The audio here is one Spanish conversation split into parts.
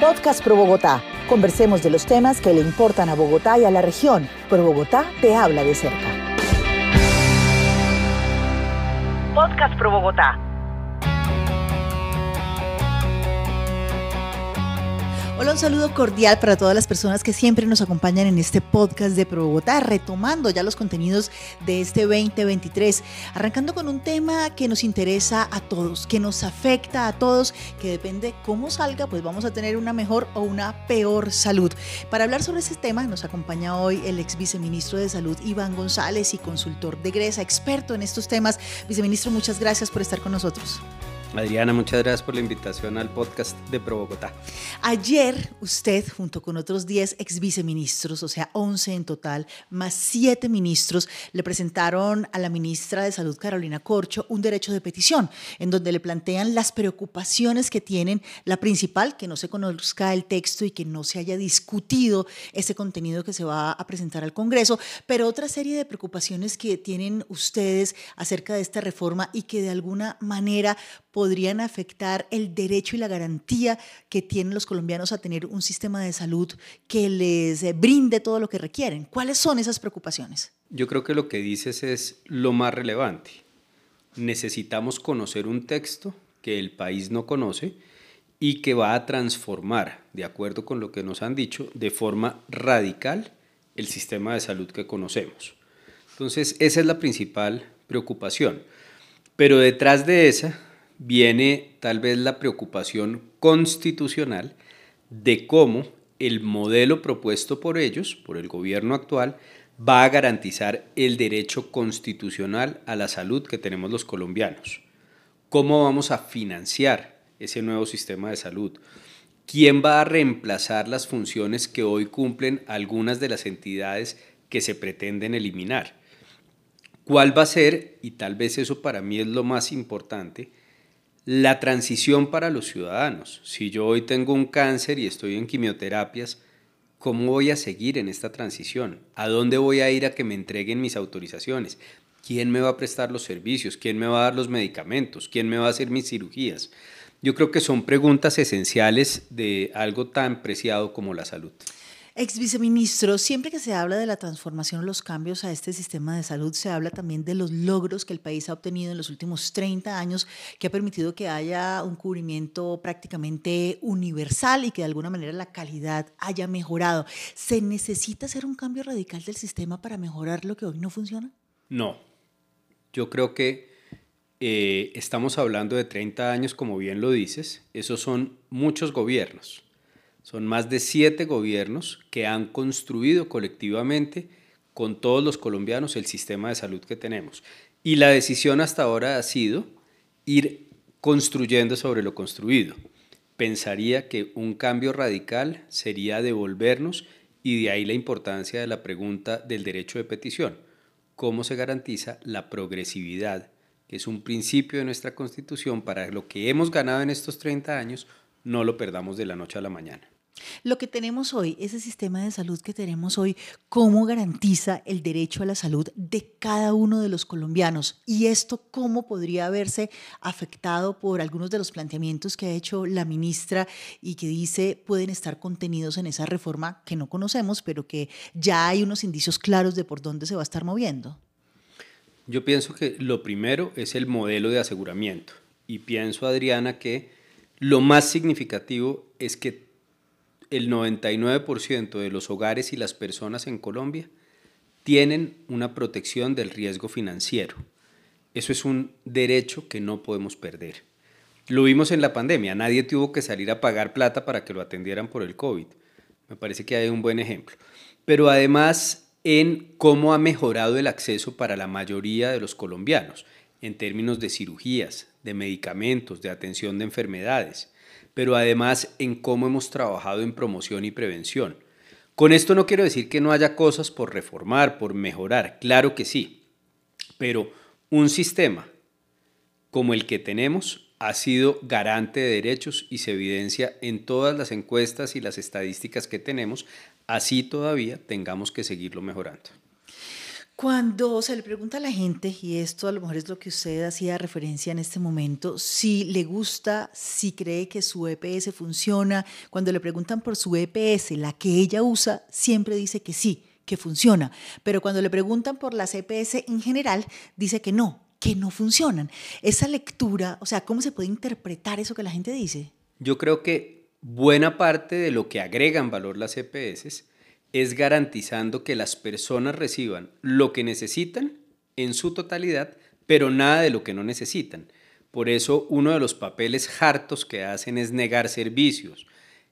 Podcast Pro Bogotá. Conversemos de los temas que le importan a Bogotá y a la región. Pro Bogotá te habla de cerca. Podcast Pro Bogotá. Hola, un saludo cordial para todas las personas que siempre nos acompañan en este podcast de Pro Bogotá, retomando ya los contenidos de este 2023, arrancando con un tema que nos interesa a todos, que nos afecta a todos, que depende cómo salga, pues vamos a tener una mejor o una peor salud. Para hablar sobre ese tema nos acompaña hoy el ex viceministro de Salud Iván González y consultor de Gresa, experto en estos temas. Viceministro, muchas gracias por estar con nosotros. Adriana, muchas gracias por la invitación al podcast de Pro Bogotá. Ayer usted, junto con otros 10 ex viceministros, o sea, 11 en total, más 7 ministros, le presentaron a la ministra de Salud, Carolina Corcho, un derecho de petición, en donde le plantean las preocupaciones que tienen. La principal, que no se conozca el texto y que no se haya discutido ese contenido que se va a presentar al Congreso, pero otra serie de preocupaciones que tienen ustedes acerca de esta reforma y que de alguna manera podrían afectar el derecho y la garantía que tienen los colombianos a tener un sistema de salud que les eh, brinde todo lo que requieren. ¿Cuáles son esas preocupaciones? Yo creo que lo que dices es lo más relevante. Necesitamos conocer un texto que el país no conoce y que va a transformar, de acuerdo con lo que nos han dicho, de forma radical el sistema de salud que conocemos. Entonces, esa es la principal preocupación. Pero detrás de esa viene tal vez la preocupación constitucional de cómo el modelo propuesto por ellos, por el gobierno actual, va a garantizar el derecho constitucional a la salud que tenemos los colombianos. ¿Cómo vamos a financiar ese nuevo sistema de salud? ¿Quién va a reemplazar las funciones que hoy cumplen algunas de las entidades que se pretenden eliminar? ¿Cuál va a ser, y tal vez eso para mí es lo más importante, la transición para los ciudadanos. Si yo hoy tengo un cáncer y estoy en quimioterapias, ¿cómo voy a seguir en esta transición? ¿A dónde voy a ir a que me entreguen mis autorizaciones? ¿Quién me va a prestar los servicios? ¿Quién me va a dar los medicamentos? ¿Quién me va a hacer mis cirugías? Yo creo que son preguntas esenciales de algo tan preciado como la salud. Ex viceministro, siempre que se habla de la transformación, los cambios a este sistema de salud, se habla también de los logros que el país ha obtenido en los últimos 30 años, que ha permitido que haya un cubrimiento prácticamente universal y que de alguna manera la calidad haya mejorado. ¿Se necesita hacer un cambio radical del sistema para mejorar lo que hoy no funciona? No. Yo creo que eh, estamos hablando de 30 años, como bien lo dices. Esos son muchos gobiernos son más de siete gobiernos que han construido colectivamente con todos los colombianos el sistema de salud que tenemos. Y la decisión hasta ahora ha sido ir construyendo sobre lo construido. Pensaría que un cambio radical sería devolvernos y de ahí la importancia de la pregunta del derecho de petición. ¿Cómo se garantiza la progresividad, que es un principio de nuestra Constitución para lo que hemos ganado en estos 30 años, no lo perdamos de la noche a la mañana? Lo que tenemos hoy, ese sistema de salud que tenemos hoy, ¿cómo garantiza el derecho a la salud de cada uno de los colombianos? Y esto, ¿cómo podría haberse afectado por algunos de los planteamientos que ha hecho la ministra y que dice pueden estar contenidos en esa reforma que no conocemos, pero que ya hay unos indicios claros de por dónde se va a estar moviendo? Yo pienso que lo primero es el modelo de aseguramiento. Y pienso, Adriana, que lo más significativo es que el 99% de los hogares y las personas en Colombia tienen una protección del riesgo financiero. Eso es un derecho que no podemos perder. Lo vimos en la pandemia, nadie tuvo que salir a pagar plata para que lo atendieran por el COVID. Me parece que hay un buen ejemplo. Pero además en cómo ha mejorado el acceso para la mayoría de los colombianos en términos de cirugías, de medicamentos, de atención de enfermedades pero además en cómo hemos trabajado en promoción y prevención. Con esto no quiero decir que no haya cosas por reformar, por mejorar, claro que sí, pero un sistema como el que tenemos ha sido garante de derechos y se evidencia en todas las encuestas y las estadísticas que tenemos, así todavía tengamos que seguirlo mejorando. Cuando se le pregunta a la gente, y esto a lo mejor es lo que usted hacía referencia en este momento, si le gusta, si cree que su EPS funciona, cuando le preguntan por su EPS, la que ella usa, siempre dice que sí, que funciona. Pero cuando le preguntan por las EPS en general, dice que no, que no funcionan. Esa lectura, o sea, ¿cómo se puede interpretar eso que la gente dice? Yo creo que buena parte de lo que agregan valor las EPS es garantizando que las personas reciban lo que necesitan en su totalidad, pero nada de lo que no necesitan. Por eso uno de los papeles hartos que hacen es negar servicios,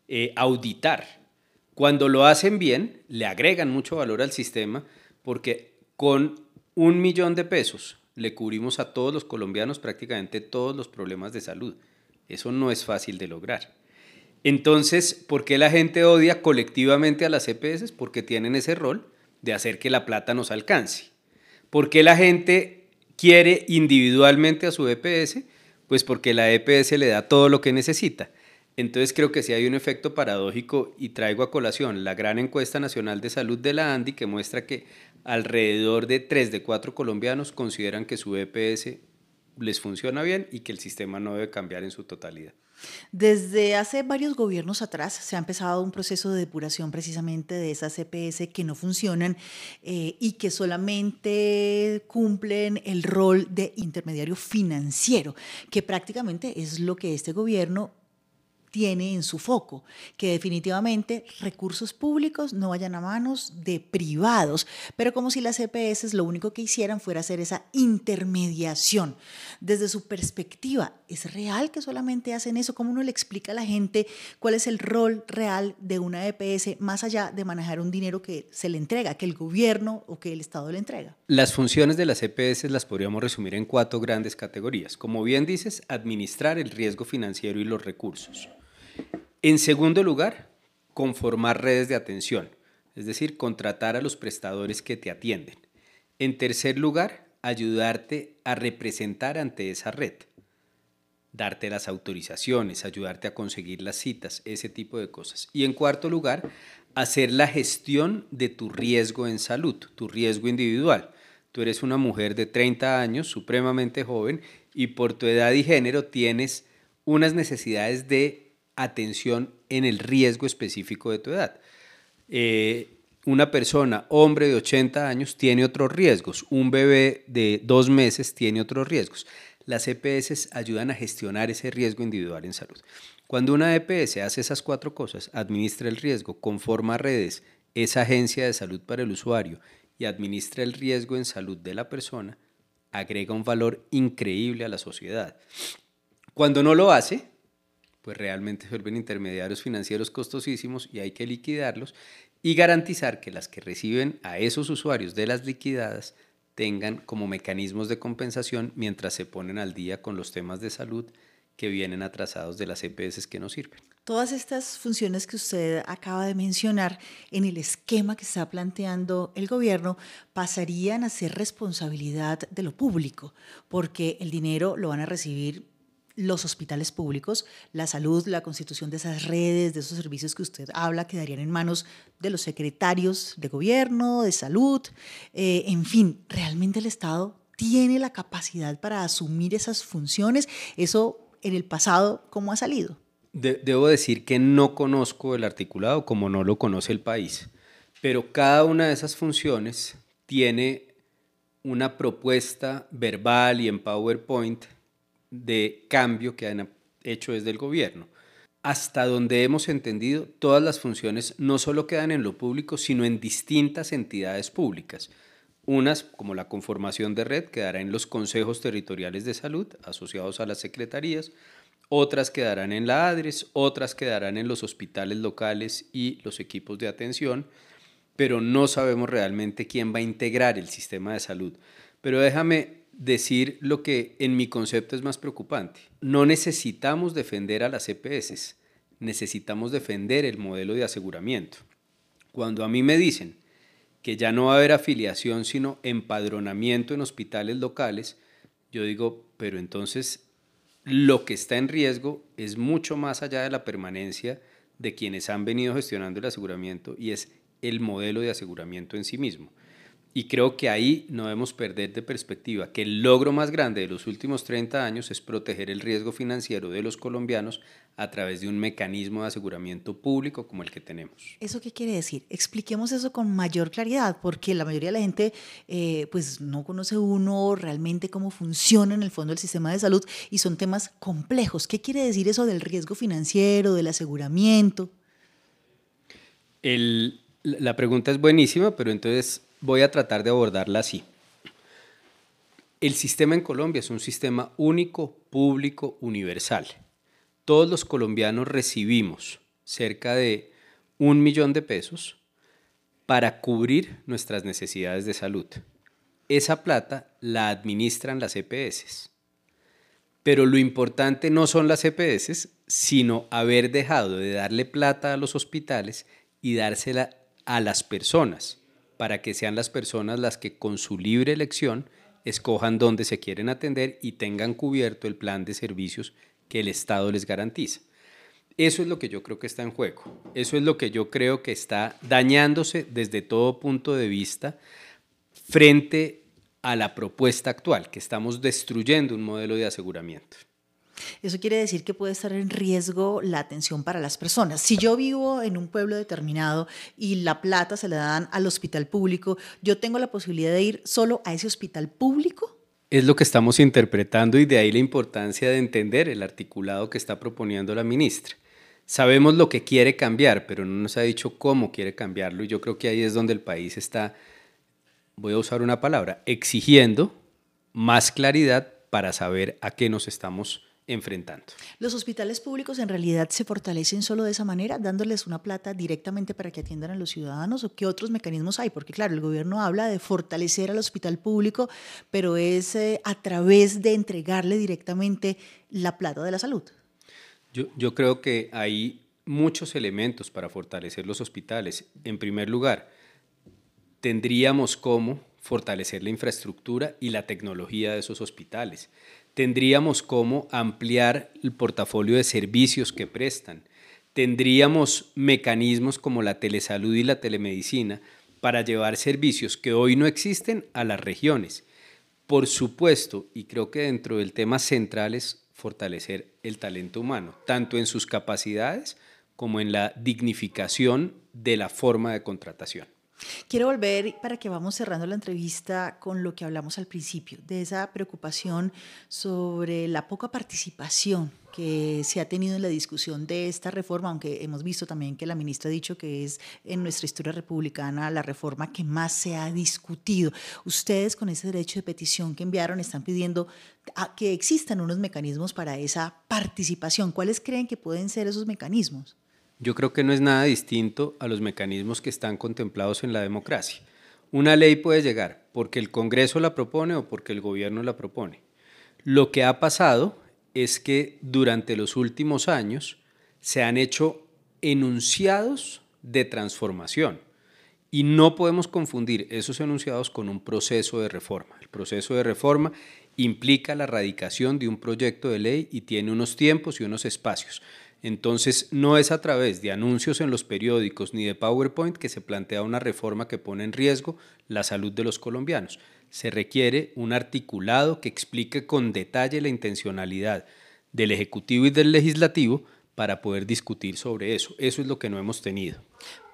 eh, auditar. Cuando lo hacen bien, le agregan mucho valor al sistema porque con un millón de pesos le cubrimos a todos los colombianos prácticamente todos los problemas de salud. Eso no es fácil de lograr. Entonces, ¿por qué la gente odia colectivamente a las EPS? Porque tienen ese rol de hacer que la plata nos alcance. ¿Por qué la gente quiere individualmente a su EPS? Pues porque la EPS le da todo lo que necesita. Entonces creo que sí hay un efecto paradójico y traigo a colación la gran encuesta nacional de salud de la ANDI que muestra que alrededor de 3 de 4 colombianos consideran que su EPS les funciona bien y que el sistema no debe cambiar en su totalidad. Desde hace varios gobiernos atrás se ha empezado un proceso de depuración precisamente de esas CPS que no funcionan eh, y que solamente cumplen el rol de intermediario financiero, que prácticamente es lo que este gobierno tiene en su foco, que definitivamente recursos públicos no vayan a manos de privados, pero como si las EPS lo único que hicieran fuera hacer esa intermediación. Desde su perspectiva, ¿es real que solamente hacen eso? ¿Cómo uno le explica a la gente cuál es el rol real de una EPS más allá de manejar un dinero que se le entrega, que el gobierno o que el Estado le entrega? Las funciones de las EPS las podríamos resumir en cuatro grandes categorías. Como bien dices, administrar el riesgo financiero y los recursos. En segundo lugar, conformar redes de atención, es decir, contratar a los prestadores que te atienden. En tercer lugar, ayudarte a representar ante esa red, darte las autorizaciones, ayudarte a conseguir las citas, ese tipo de cosas. Y en cuarto lugar, hacer la gestión de tu riesgo en salud, tu riesgo individual. Tú eres una mujer de 30 años, supremamente joven, y por tu edad y género tienes unas necesidades de atención en el riesgo específico de tu edad. Eh, una persona, hombre de 80 años, tiene otros riesgos. Un bebé de dos meses tiene otros riesgos. Las EPS ayudan a gestionar ese riesgo individual en salud. Cuando una EPS hace esas cuatro cosas, administra el riesgo, conforma redes, es agencia de salud para el usuario y administra el riesgo en salud de la persona, agrega un valor increíble a la sociedad. Cuando no lo hace, pues realmente vuelven intermediarios financieros costosísimos y hay que liquidarlos y garantizar que las que reciben a esos usuarios de las liquidadas tengan como mecanismos de compensación mientras se ponen al día con los temas de salud que vienen atrasados de las EPS que no sirven. Todas estas funciones que usted acaba de mencionar en el esquema que está planteando el gobierno pasarían a ser responsabilidad de lo público, porque el dinero lo van a recibir los hospitales públicos, la salud, la constitución de esas redes, de esos servicios que usted habla, quedarían en manos de los secretarios de gobierno, de salud, eh, en fin, realmente el Estado tiene la capacidad para asumir esas funciones. Eso en el pasado, ¿cómo ha salido? debo decir que no conozco el articulado como no lo conoce el país, pero cada una de esas funciones tiene una propuesta verbal y en PowerPoint de cambio que han hecho desde el gobierno. Hasta donde hemos entendido, todas las funciones no solo quedan en lo público, sino en distintas entidades públicas. Unas, como la conformación de red, quedará en los consejos territoriales de salud asociados a las secretarías, otras quedarán en la ADRES, otras quedarán en los hospitales locales y los equipos de atención, pero no sabemos realmente quién va a integrar el sistema de salud. Pero déjame decir lo que en mi concepto es más preocupante. No necesitamos defender a las EPS, necesitamos defender el modelo de aseguramiento. Cuando a mí me dicen que ya no va a haber afiliación, sino empadronamiento en hospitales locales, yo digo, pero entonces lo que está en riesgo es mucho más allá de la permanencia de quienes han venido gestionando el aseguramiento y es el modelo de aseguramiento en sí mismo. Y creo que ahí no debemos perder de perspectiva que el logro más grande de los últimos 30 años es proteger el riesgo financiero de los colombianos a través de un mecanismo de aseguramiento público como el que tenemos. ¿Eso qué quiere decir? Expliquemos eso con mayor claridad, porque la mayoría de la gente eh, pues no conoce uno realmente cómo funciona en el fondo el sistema de salud y son temas complejos. ¿Qué quiere decir eso del riesgo financiero, del aseguramiento? la pregunta es buenísima, pero entonces voy a tratar de abordarla así. El sistema en Colombia es un sistema único, público, universal. Todos los colombianos recibimos cerca de un millón de pesos para cubrir nuestras necesidades de salud. Esa plata la administran las EPS. Pero lo importante no son las EPS, sino haber dejado de darle plata a los hospitales y dársela a las personas para que sean las personas las que con su libre elección escojan dónde se quieren atender y tengan cubierto el plan de servicios que el Estado les garantiza. Eso es lo que yo creo que está en juego. Eso es lo que yo creo que está dañándose desde todo punto de vista frente a la propuesta actual, que estamos destruyendo un modelo de aseguramiento. Eso quiere decir que puede estar en riesgo la atención para las personas. Si yo vivo en un pueblo determinado y la plata se la dan al hospital público, ¿yo tengo la posibilidad de ir solo a ese hospital público? Es lo que estamos interpretando y de ahí la importancia de entender el articulado que está proponiendo la ministra. Sabemos lo que quiere cambiar, pero no nos ha dicho cómo quiere cambiarlo y yo creo que ahí es donde el país está, voy a usar una palabra, exigiendo más claridad para saber a qué nos estamos enfrentando. ¿Los hospitales públicos en realidad se fortalecen solo de esa manera, dándoles una plata directamente para que atiendan a los ciudadanos o qué otros mecanismos hay? Porque claro, el gobierno habla de fortalecer al hospital público, pero es eh, a través de entregarle directamente la plata de la salud. Yo, yo creo que hay muchos elementos para fortalecer los hospitales. En primer lugar, tendríamos cómo fortalecer la infraestructura y la tecnología de esos hospitales tendríamos cómo ampliar el portafolio de servicios que prestan, tendríamos mecanismos como la telesalud y la telemedicina para llevar servicios que hoy no existen a las regiones. Por supuesto, y creo que dentro del tema central es fortalecer el talento humano, tanto en sus capacidades como en la dignificación de la forma de contratación. Quiero volver para que vamos cerrando la entrevista con lo que hablamos al principio, de esa preocupación sobre la poca participación que se ha tenido en la discusión de esta reforma, aunque hemos visto también que la ministra ha dicho que es en nuestra historia republicana la reforma que más se ha discutido. Ustedes con ese derecho de petición que enviaron están pidiendo que existan unos mecanismos para esa participación. ¿Cuáles creen que pueden ser esos mecanismos? Yo creo que no es nada distinto a los mecanismos que están contemplados en la democracia. Una ley puede llegar porque el Congreso la propone o porque el gobierno la propone. Lo que ha pasado es que durante los últimos años se han hecho enunciados de transformación y no podemos confundir esos enunciados con un proceso de reforma. El proceso de reforma implica la radicación de un proyecto de ley y tiene unos tiempos y unos espacios. Entonces, no es a través de anuncios en los periódicos ni de PowerPoint que se plantea una reforma que pone en riesgo la salud de los colombianos. Se requiere un articulado que explique con detalle la intencionalidad del Ejecutivo y del Legislativo para poder discutir sobre eso. Eso es lo que no hemos tenido.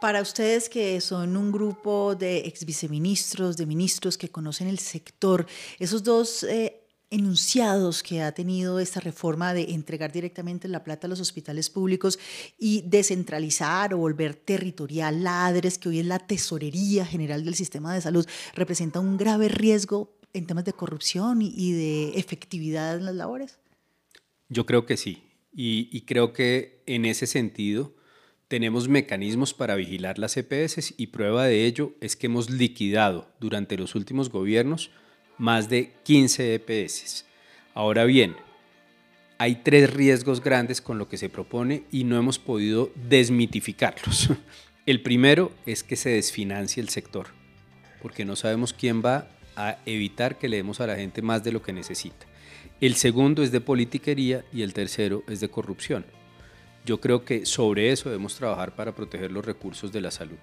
Para ustedes que son un grupo de ex viceministros, de ministros que conocen el sector, esos dos eh, enunciados que ha tenido esta reforma de entregar directamente la plata a los hospitales públicos y descentralizar o volver territorial la ADRES, que hoy es la Tesorería General del Sistema de Salud, representa un grave riesgo en temas de corrupción y de efectividad en las labores? Yo creo que sí, y, y creo que en ese sentido tenemos mecanismos para vigilar las EPS y prueba de ello es que hemos liquidado durante los últimos gobiernos más de 15 EPS. Ahora bien, hay tres riesgos grandes con lo que se propone y no hemos podido desmitificarlos. El primero es que se desfinancie el sector, porque no sabemos quién va a evitar que le demos a la gente más de lo que necesita. El segundo es de politiquería y el tercero es de corrupción. Yo creo que sobre eso debemos trabajar para proteger los recursos de la salud.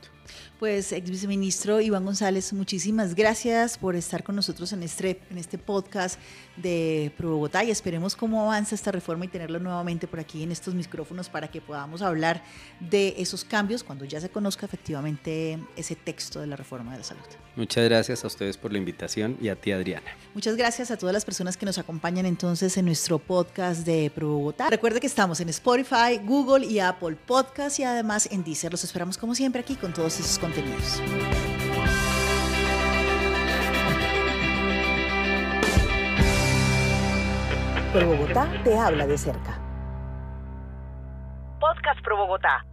Pues, ex viceministro Iván González, muchísimas gracias por estar con nosotros en este, en este podcast de Pro Bogotá y esperemos cómo avanza esta reforma y tenerlo nuevamente por aquí en estos micrófonos para que podamos hablar de esos cambios cuando ya se conozca efectivamente ese texto de la reforma de la salud. Muchas gracias a ustedes por la invitación y a ti, Adriana. Muchas gracias a todas las personas que nos acompañan entonces en nuestro podcast de Pro Bogotá. Recuerde que estamos en Spotify, Google, Google y Apple Podcast y además en Deezer. Los esperamos como siempre aquí con todos esos contenidos. Pro Bogotá te habla de cerca. Podcast Pro Bogotá